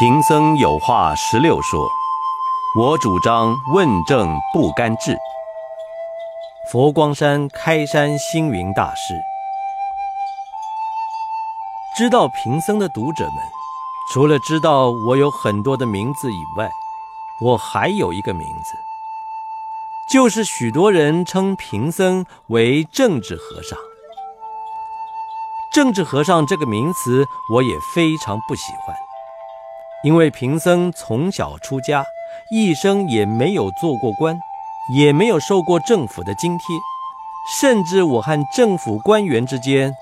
贫僧有话十六说，我主张问政不干治。佛光山开山星云大师，知道贫僧的读者们，除了知道我有很多的名字以外，我还有一个名字，就是许多人称贫僧为政治和尚。政治和尚这个名词，我也非常不喜欢。因为贫僧从小出家，一生也没有做过官，也没有受过政府的津贴，甚至我和政府官员之间，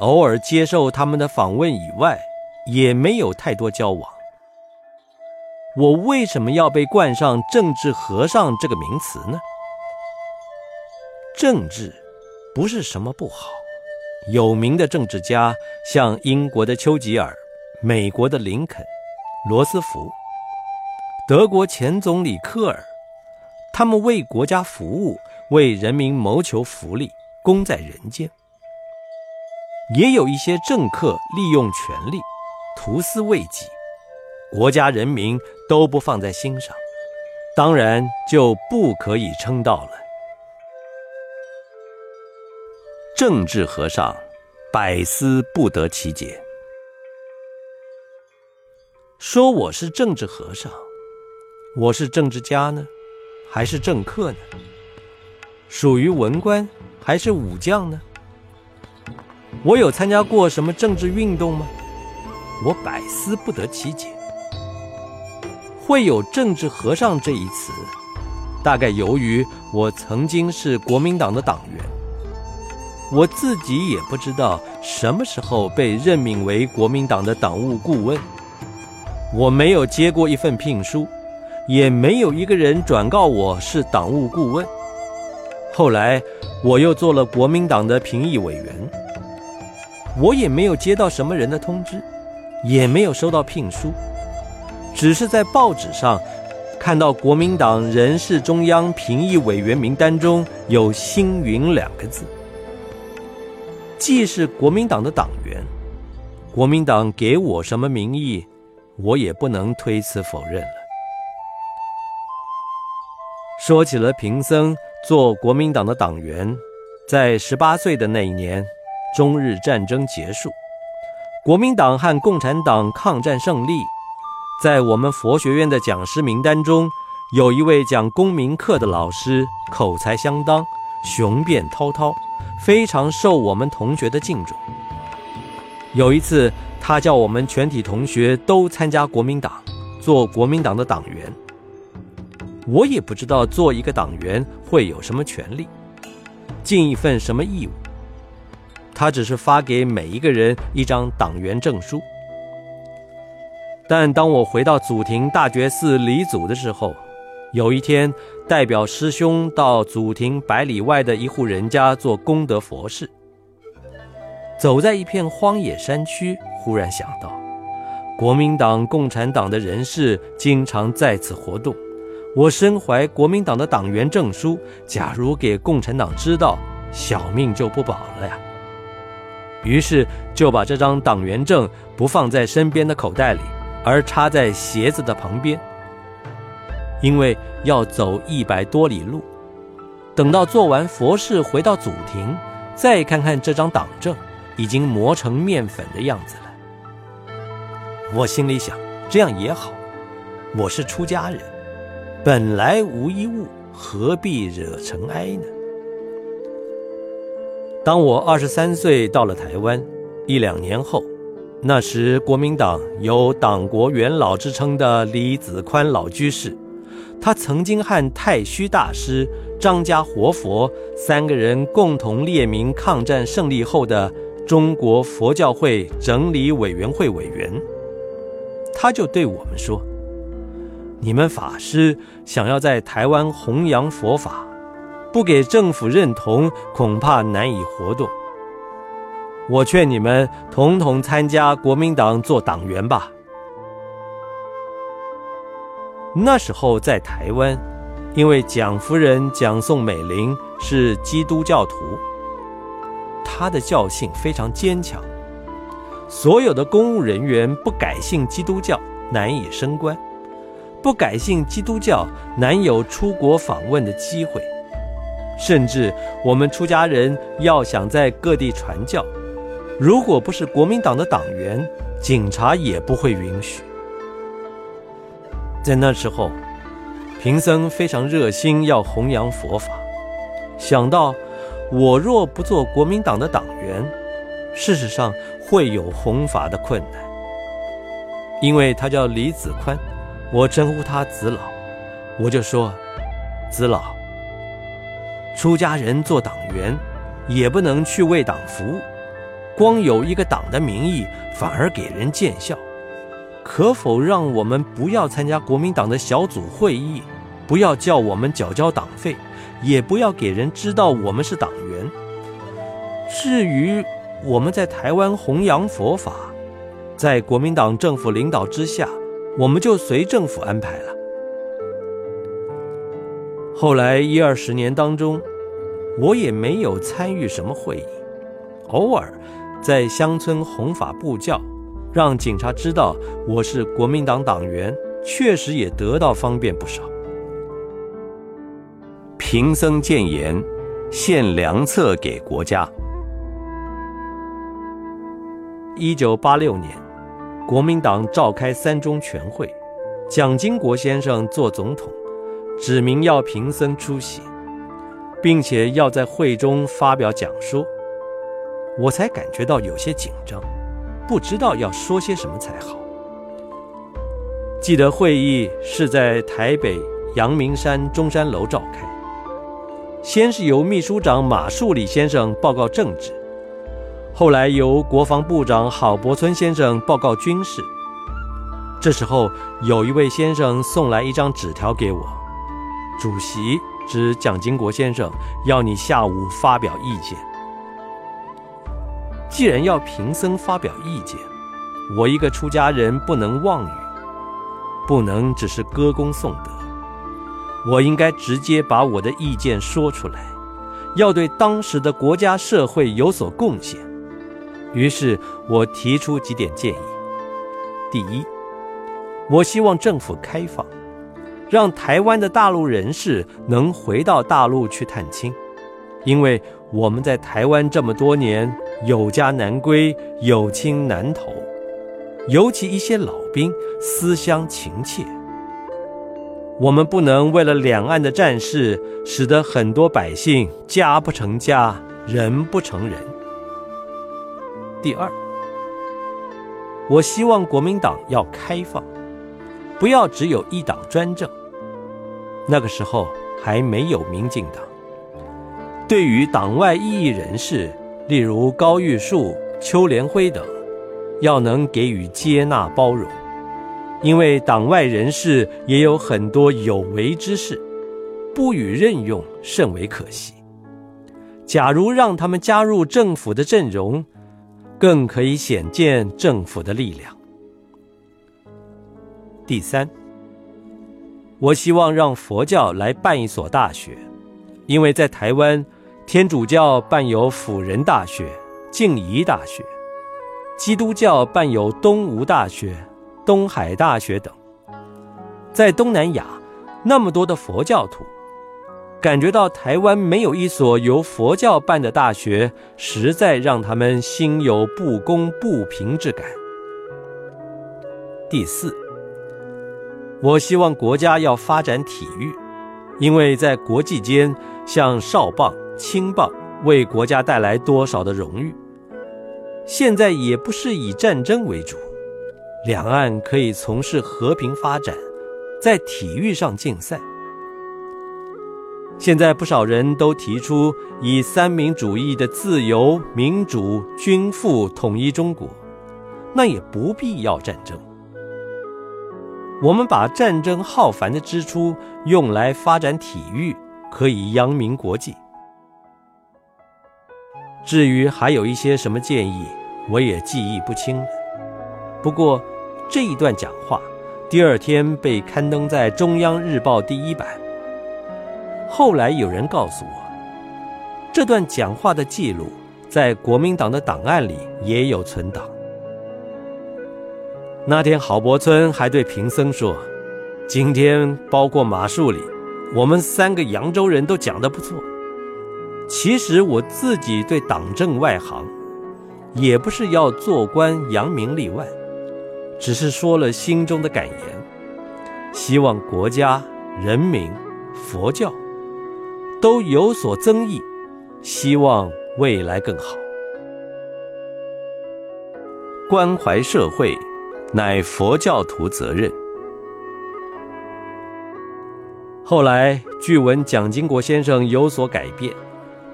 偶尔接受他们的访问以外，也没有太多交往。我为什么要被冠上“政治和尚”这个名词呢？政治不是什么不好，有名的政治家像英国的丘吉尔，美国的林肯。罗斯福、德国前总理科尔，他们为国家服务，为人民谋求福利，功在人间。也有一些政客利用权力，图私为己，国家人民都不放在心上，当然就不可以称道了。政治和尚，百思不得其解。说我是政治和尚，我是政治家呢，还是政客呢？属于文官还是武将呢？我有参加过什么政治运动吗？我百思不得其解。会有“政治和尚”这一词，大概由于我曾经是国民党的党员，我自己也不知道什么时候被任命为国民党的党务顾问。我没有接过一份聘书，也没有一个人转告我是党务顾问。后来我又做了国民党的评议委员，我也没有接到什么人的通知，也没有收到聘书，只是在报纸上看到国民党人事中央评议委员名单中有“星云”两个字。既是国民党的党员，国民党给我什么名义？我也不能推辞否认了。说起了贫僧做国民党的党员，在十八岁的那一年，中日战争结束，国民党和共产党抗战胜利，在我们佛学院的讲师名单中，有一位讲公民课的老师，口才相当，雄辩滔滔，非常受我们同学的敬重。有一次。他叫我们全体同学都参加国民党，做国民党的党员。我也不知道做一个党员会有什么权利，尽一份什么义务。他只是发给每一个人一张党员证书。但当我回到祖庭大觉寺礼祖的时候，有一天代表师兄到祖庭百里外的一户人家做功德佛事，走在一片荒野山区。忽然想到，国民党、共产党的人士经常在此活动。我身怀国民党的党员证书，假如给共产党知道，小命就不保了呀。于是就把这张党员证不放在身边的口袋里，而插在鞋子的旁边。因为要走一百多里路，等到做完佛事回到祖庭，再看看这张党证，已经磨成面粉的样子了。我心里想，这样也好。我是出家人，本来无一物，何必惹尘埃呢？当我二十三岁到了台湾，一两年后，那时国民党有党国元老之称的李子宽老居士，他曾经和太虚大师、张家活佛三个人共同列名抗战胜利后的中国佛教会整理委员会委员。他就对我们说：“你们法师想要在台湾弘扬佛法，不给政府认同，恐怕难以活动。我劝你们统统参加国民党做党员吧。”那时候在台湾，因为蒋夫人蒋宋美龄是基督教徒，他的教性非常坚强。所有的公务人员不改信基督教，难以升官；不改信基督教，难有出国访问的机会。甚至我们出家人要想在各地传教，如果不是国民党的党员，警察也不会允许。在那时候，贫僧非常热心要弘扬佛法，想到我若不做国民党的党员，事实上会有弘法的困难。因为他叫李子宽，我称呼他子老，我就说，子老。出家人做党员，也不能去为党服务，光有一个党的名义，反而给人见笑。可否让我们不要参加国民党的小组会议，不要叫我们缴交党费，也不要给人知道我们是党员？至于我们在台湾弘扬佛法，在国民党政府领导之下，我们就随政府安排了。后来一二十年当中，我也没有参与什么会议，偶尔在乡村弘法布教，让警察知道我是国民党党员，确实也得到方便不少。贫僧谏言，献良策给国家。一九八六年，国民党召开三中全会，蒋经国先生做总统。指明要贫僧出席，并且要在会中发表讲说，我才感觉到有些紧张，不知道要说些什么才好。记得会议是在台北阳明山中山楼召开，先是由秘书长马树礼先生报告政治，后来由国防部长郝柏村先生报告军事。这时候有一位先生送来一张纸条给我。主席指蒋经国先生要你下午发表意见。既然要贫僧发表意见，我一个出家人不能妄语，不能只是歌功颂德，我应该直接把我的意见说出来，要对当时的国家社会有所贡献。于是我提出几点建议：第一，我希望政府开放。让台湾的大陆人士能回到大陆去探亲，因为我们在台湾这么多年，有家难归，有亲难投，尤其一些老兵思乡情切。我们不能为了两岸的战事，使得很多百姓家不成家，人不成人。第二，我希望国民党要开放，不要只有一党专政。那个时候还没有民进党。对于党外异议人士，例如高玉树、邱连辉等，要能给予接纳包容，因为党外人士也有很多有为之事，不予任用甚为可惜。假如让他们加入政府的阵容，更可以显见政府的力量。第三。我希望让佛教来办一所大学，因为在台湾，天主教办有辅仁大学、静宜大学，基督教办有东吴大学、东海大学等。在东南亚，那么多的佛教徒，感觉到台湾没有一所由佛教办的大学，实在让他们心有不公不平之感。第四。我希望国家要发展体育，因为在国际间，像少棒、青棒为国家带来多少的荣誉。现在也不是以战争为主，两岸可以从事和平发展，在体育上竞赛。现在不少人都提出以三民主义的自由、民主、均富统一中国，那也不必要战争。我们把战争浩繁的支出用来发展体育，可以扬名国际。至于还有一些什么建议，我也记忆不清了。不过这一段讲话第二天被刊登在中央日报第一版。后来有人告诉我，这段讲话的记录在国民党的档案里也有存档。那天郝伯村还对贫僧说：“今天包括马树里，我们三个扬州人都讲得不错。其实我自己对党政外行，也不是要做官扬名立万，只是说了心中的感言，希望国家、人民、佛教都有所增益，希望未来更好。关怀社会，乃佛教徒责任。”后来据闻蒋经国先生有所改变。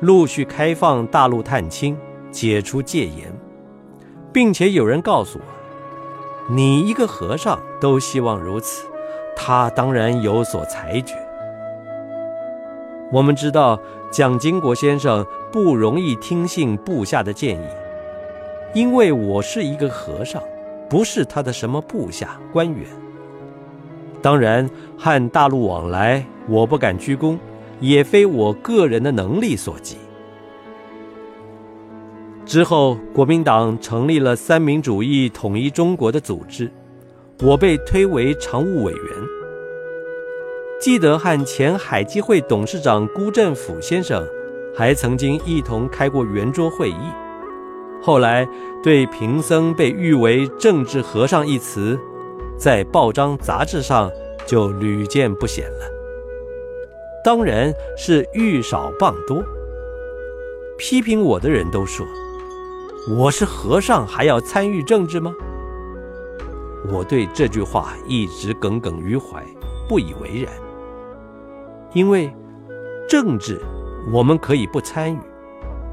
陆续开放大陆探亲，解除戒严，并且有人告诉我：“你一个和尚都希望如此，他当然有所裁决。”我们知道蒋经国先生不容易听信部下的建议，因为我是一个和尚，不是他的什么部下官员。当然，和大陆往来，我不敢居功。也非我个人的能力所及。之后，国民党成立了三民主义统一中国的组织，我被推为常务委员。记得和前海基会董事长辜振甫先生还曾经一同开过圆桌会议。后来，对贫僧被誉为政治和尚一词，在报章杂志上就屡见不鲜了。当然是欲少谤多。批评我的人都说，我是和尚还要参与政治吗？我对这句话一直耿耿于怀，不以为然。因为政治我们可以不参与，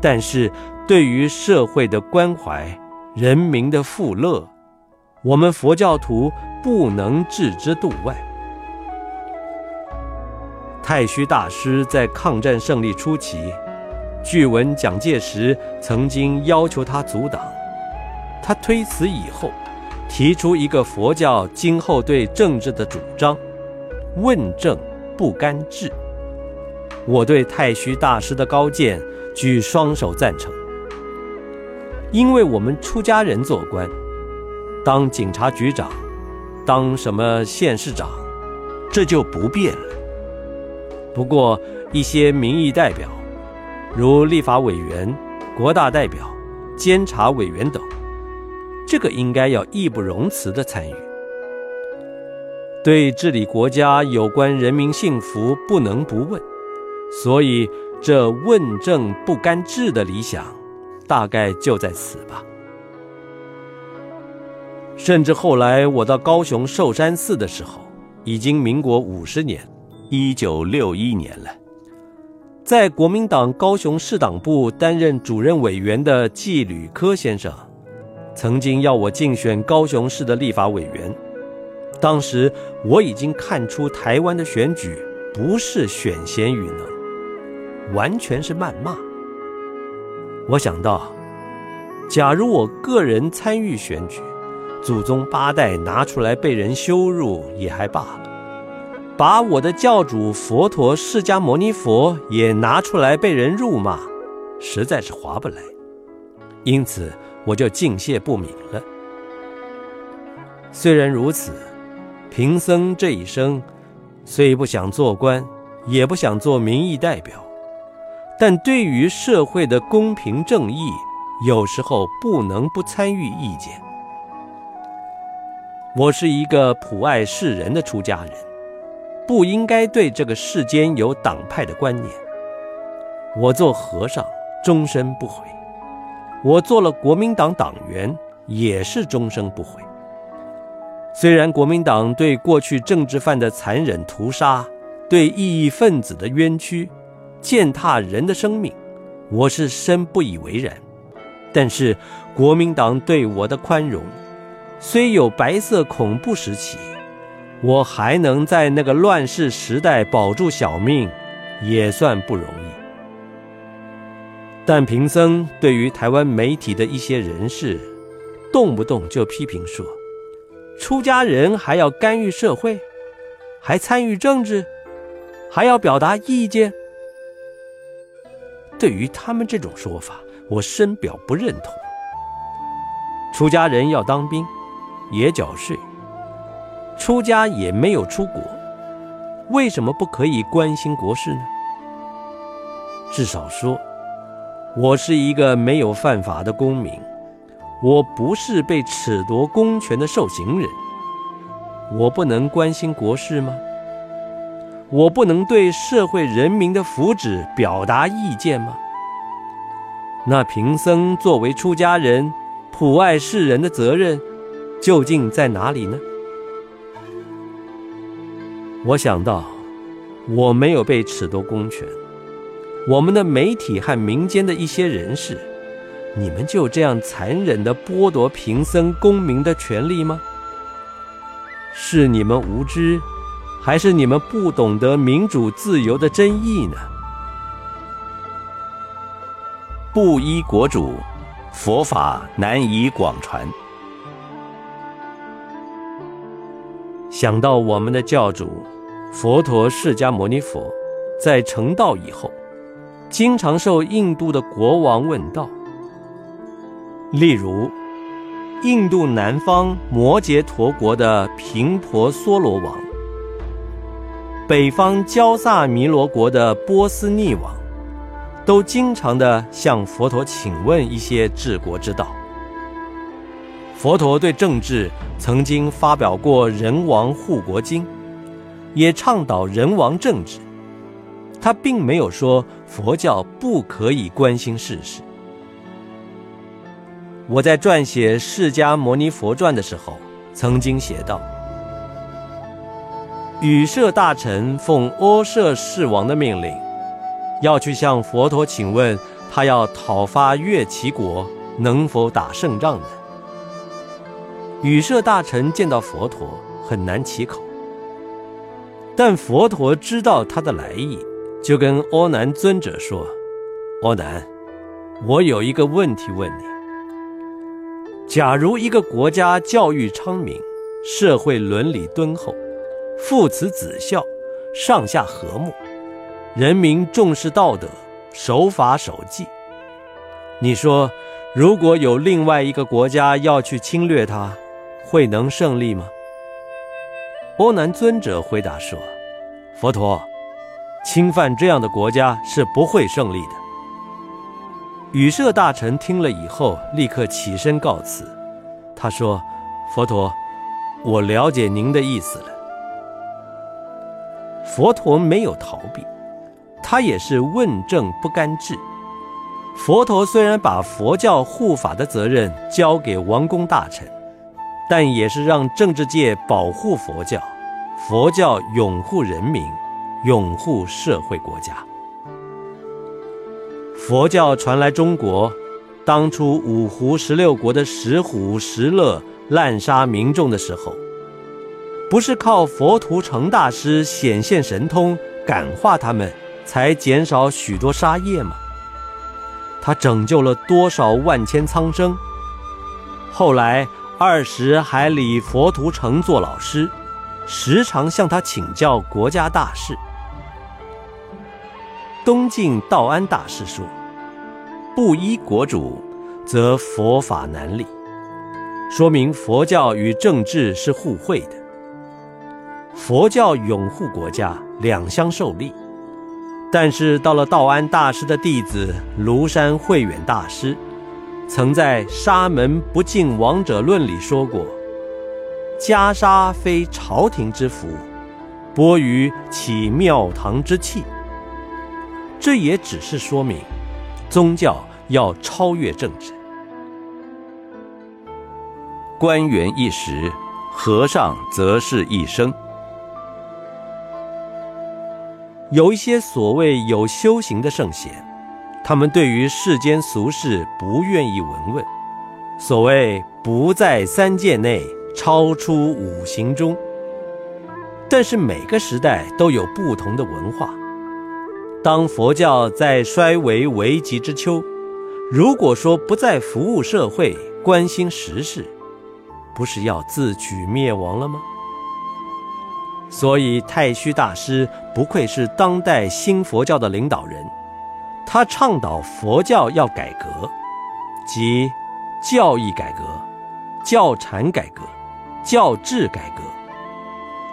但是对于社会的关怀、人民的富乐，我们佛教徒不能置之度外。太虚大师在抗战胜利初期，据闻蒋介石曾经要求他阻挡。他推辞以后，提出一个佛教今后对政治的主张：问政不干治。我对太虚大师的高见举双手赞成，因为我们出家人做官，当警察局长，当什么县市长，这就不变了。不过，一些民意代表，如立法委员、国大代表、监察委员等，这个应该要义不容辞的参与。对治理国家有关人民幸福不能不问，所以这问政不干治的理想，大概就在此吧。甚至后来我到高雄寿山寺的时候，已经民国五十年。一九六一年了，在国民党高雄市党部担任主任委员的纪吕科先生，曾经要我竞选高雄市的立法委员。当时我已经看出台湾的选举不是选贤与能，完全是谩骂。我想到，假如我个人参与选举，祖宗八代拿出来被人羞辱也还罢了。把我的教主佛陀释迦牟尼佛也拿出来被人辱骂，实在是划不来，因此我就敬谢不敏了。虽然如此，贫僧这一生虽不想做官，也不想做民意代表，但对于社会的公平正义，有时候不能不参与意见。我是一个普爱世人的出家人。不应该对这个世间有党派的观念。我做和尚终身不悔，我做了国民党党员也是终生不悔。虽然国民党对过去政治犯的残忍屠杀，对异议分子的冤屈，践踏人的生命，我是深不以为然。但是国民党对我的宽容，虽有白色恐怖时期。我还能在那个乱世时代保住小命，也算不容易。但贫僧对于台湾媒体的一些人士，动不动就批评说，出家人还要干预社会，还参与政治，还要表达意见。对于他们这种说法，我深表不认同。出家人要当兵，也缴税，出家也没有出国，为什么不可以关心国事呢？至少说，我是一个没有犯法的公民，我不是被褫夺公权的受刑人，我不能关心国事吗？我不能对社会人民的福祉表达意见吗？那贫僧作为出家人，普爱世人的责任究竟在哪里呢？我想到，我没有被褫夺公权，我们的媒体和民间的一些人士，你们就这样残忍的剥夺贫僧公民的权利吗？是你们无知？还是你们不懂得民主自由的真意呢？布衣国主，佛法难以广传。想到我们的教主佛陀释迦牟尼佛在成道以后，经常受印度的国王问道，例如印度南方摩羯陀国的频婆娑罗王。北方焦萨弥罗国的波斯匿王，都经常的向佛陀请问一些治国之道。佛陀对政治曾经发表过《人王护国经》，也倡导人王政治。他并没有说佛教不可以关心世事。我在撰写《释迦牟尼佛传》的时候，曾经写道。羽舍大臣奉阿舍世王的命令，要去向佛陀请问，他要讨伐越齐国，能否打胜仗呢？羽舍大臣见到佛陀很难启口，但佛陀知道他的来意，就跟阿难尊者说：“阿难，我有一个问题问你：假如一个国家教育昌明，社会伦理敦厚。”父慈子孝，上下和睦，人民重视道德，守法守纪。你说，如果有另外一个国家要去侵略它，会能胜利吗？波南尊者回答说：“佛陀，侵犯这样的国家是不会胜利的。”羽舍大臣听了以后，立刻起身告辞。他说：“佛陀，我了解您的意思了。”佛陀没有逃避，他也是问政不干治。佛陀虽然把佛教护法的责任交给王公大臣，但也是让政治界保护佛教，佛教拥护人民，拥护社会国家。佛教传来中国，当初五胡十六国的石虎、石勒滥杀民众的时候。不是靠佛图澄大师显现神通感化他们，才减少许多杀业吗？他拯救了多少万千苍生？后来二十还礼佛图澄做老师，时常向他请教国家大事。东晋道安大师说：“不依国主，则佛法难立。”说明佛教与政治是互惠的。佛教拥护国家，两相受利。但是到了道安大师的弟子庐山慧远大师，曾在《沙门不敬王者论》里说过：“袈裟非朝廷之福，钵盂起庙堂之器。”这也只是说明，宗教要超越政治。官员一时，和尚则是一生。有一些所谓有修行的圣贤，他们对于世间俗事不愿意闻问，所谓不在三界内，超出五行中。但是每个时代都有不同的文化。当佛教在衰微危急之秋，如果说不再服务社会、关心时事，不是要自取灭亡了吗？所以，太虚大师不愧是当代新佛教的领导人，他倡导佛教要改革，即教义改革、教禅改革、教制改革，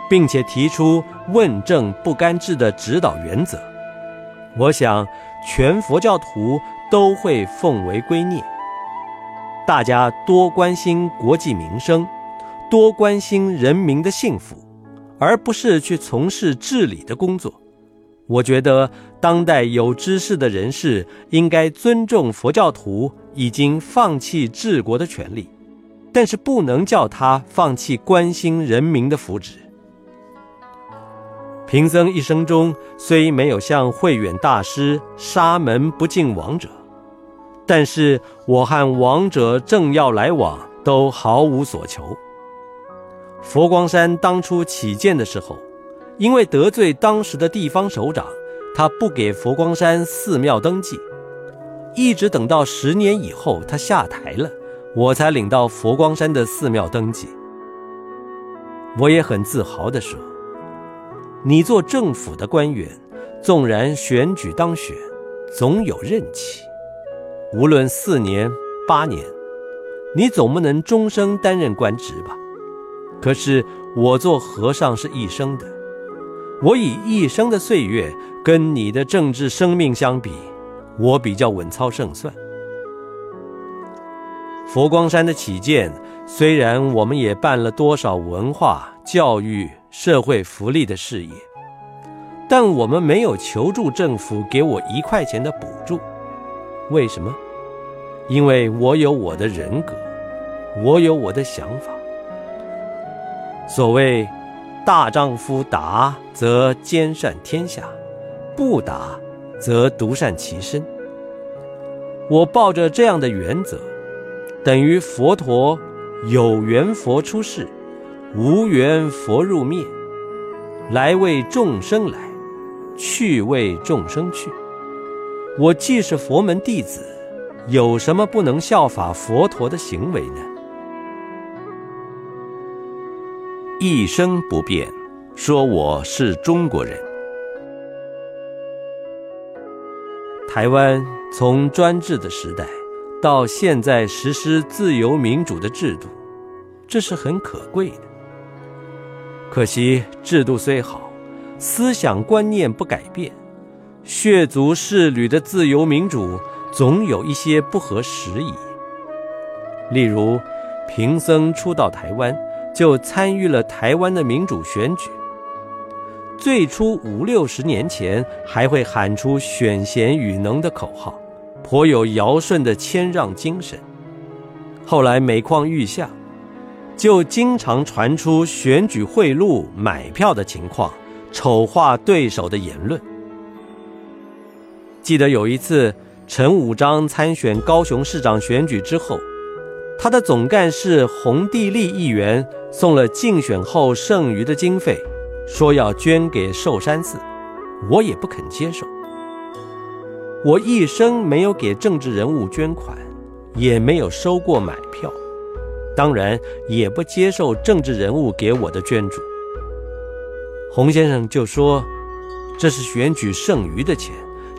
并且提出问政不干治的指导原则，我想全佛教徒都会奉为圭臬。大家多关心国计民生，多关心人民的幸福，而不是去从事治理的工作。我觉得当代有知识的人士应该尊重佛教徒已经放弃治国的权利，但是不能叫他放弃关心人民的福祉。贫僧一生中虽没有像慧远大师沙门不敬王者，但是我和王者正要来往都毫无所求。佛光山当初起建的时候。因为得罪当时的地方首长，他不给佛光山寺庙登记，一直等到十年以后他下台了，我才领到佛光山的寺庙登记。我也很自豪地说：“你做政府的官员，纵然选举当选，总有任期，无论四年八年，你总不能终生担任官职吧？可是我做和尚是一生的。”我以一生的岁月跟你的政治生命相比，我比较稳操胜算。佛光山的起建，虽然我们也办了多少文化、教育、社会福利的事业，但我们没有求助政府给我一块钱的补助。为什么？因为我有我的人格，我有我的想法。所谓。大丈夫达则兼善天下，不达则独善其身。我抱着这样的原则，等于佛陀有缘佛出世，无缘佛入灭，来为众生来，去为众生去。我既是佛门弟子，有什么不能效法佛陀的行为呢？一生不变，说我是中国人。台湾从专制的时代到现在实施自由民主的制度，这是很可贵的。可惜制度虽好，思想观念不改变，血族世旅的自由民主总有一些不合时宜。例如，贫僧初到台湾。就参与了台湾的民主选举。最初五六十年前，还会喊出“选贤与能”的口号，颇有尧舜的谦让精神。后来每况愈下，就经常传出选举贿赂、买票的情况，丑化对手的言论。记得有一次，陈武章参选高雄市长选举之后。他的总干事洪地利议员送了竞选后剩余的经费，说要捐给寿山寺，我也不肯接受。我一生没有给政治人物捐款，也没有收过买票，当然也不接受政治人物给我的捐助。洪先生就说：“这是选举剩余的钱，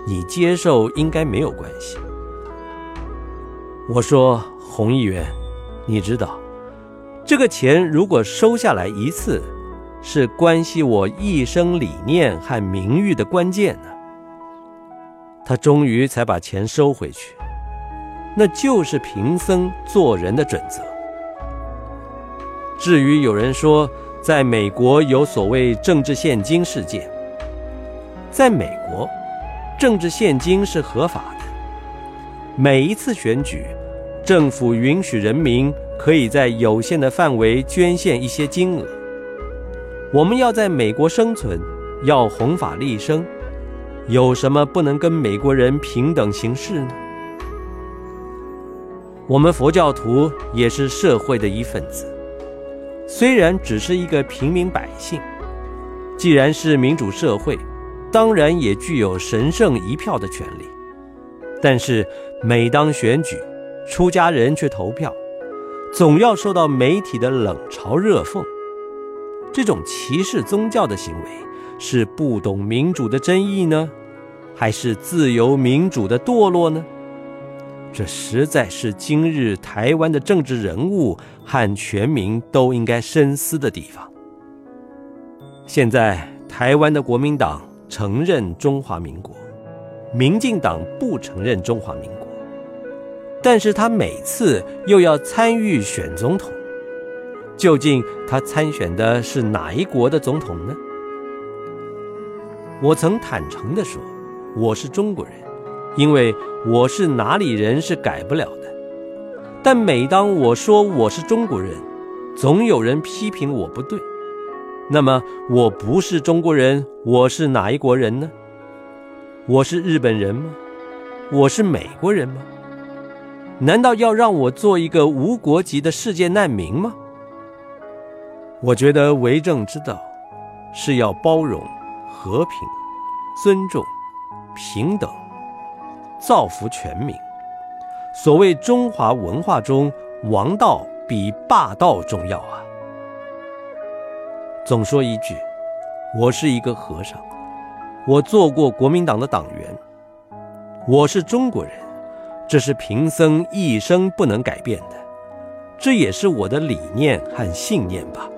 你接受应该没有关系。”我说。洪议员，你知道，这个钱如果收下来一次，是关系我一生理念和名誉的关键呢。他终于才把钱收回去，那就是贫僧做人的准则。至于有人说，在美国有所谓政治现金事件，在美国，政治现金是合法的，每一次选举。政府允许人民可以在有限的范围捐献一些金额。我们要在美国生存，要弘法利生，有什么不能跟美国人平等行事呢？我们佛教徒也是社会的一份子，虽然只是一个平民百姓，既然是民主社会，当然也具有神圣一票的权利。但是每当选举，出家人去投票，总要受到媒体的冷嘲热讽。这种歧视宗教的行为，是不懂民主的真意呢，还是自由民主的堕落呢？这实在是今日台湾的政治人物和全民都应该深思的地方。现在台湾的国民党承认中华民国，民进党不承认中华民国，但是他每次又要参与选总统，究竟他参选的是哪一国的总统呢？我曾坦诚地说，我是中国人，因为我是哪里人是改不了的。但每当我说我是中国人，总有人批评我不对。那么我不是中国人，我是哪一国人呢？我是日本人吗？我是美国人吗？难道要让我做一个无国籍的世界难民吗？我觉得为政之道是要包容。和平、尊重、平等，造福全民。所谓中华文化中，王道比霸道重要啊！总说一句，我是一个和尚，我做过国民党的党员，我是中国人，这是贫僧一生不能改变的，这也是我的理念和信念吧。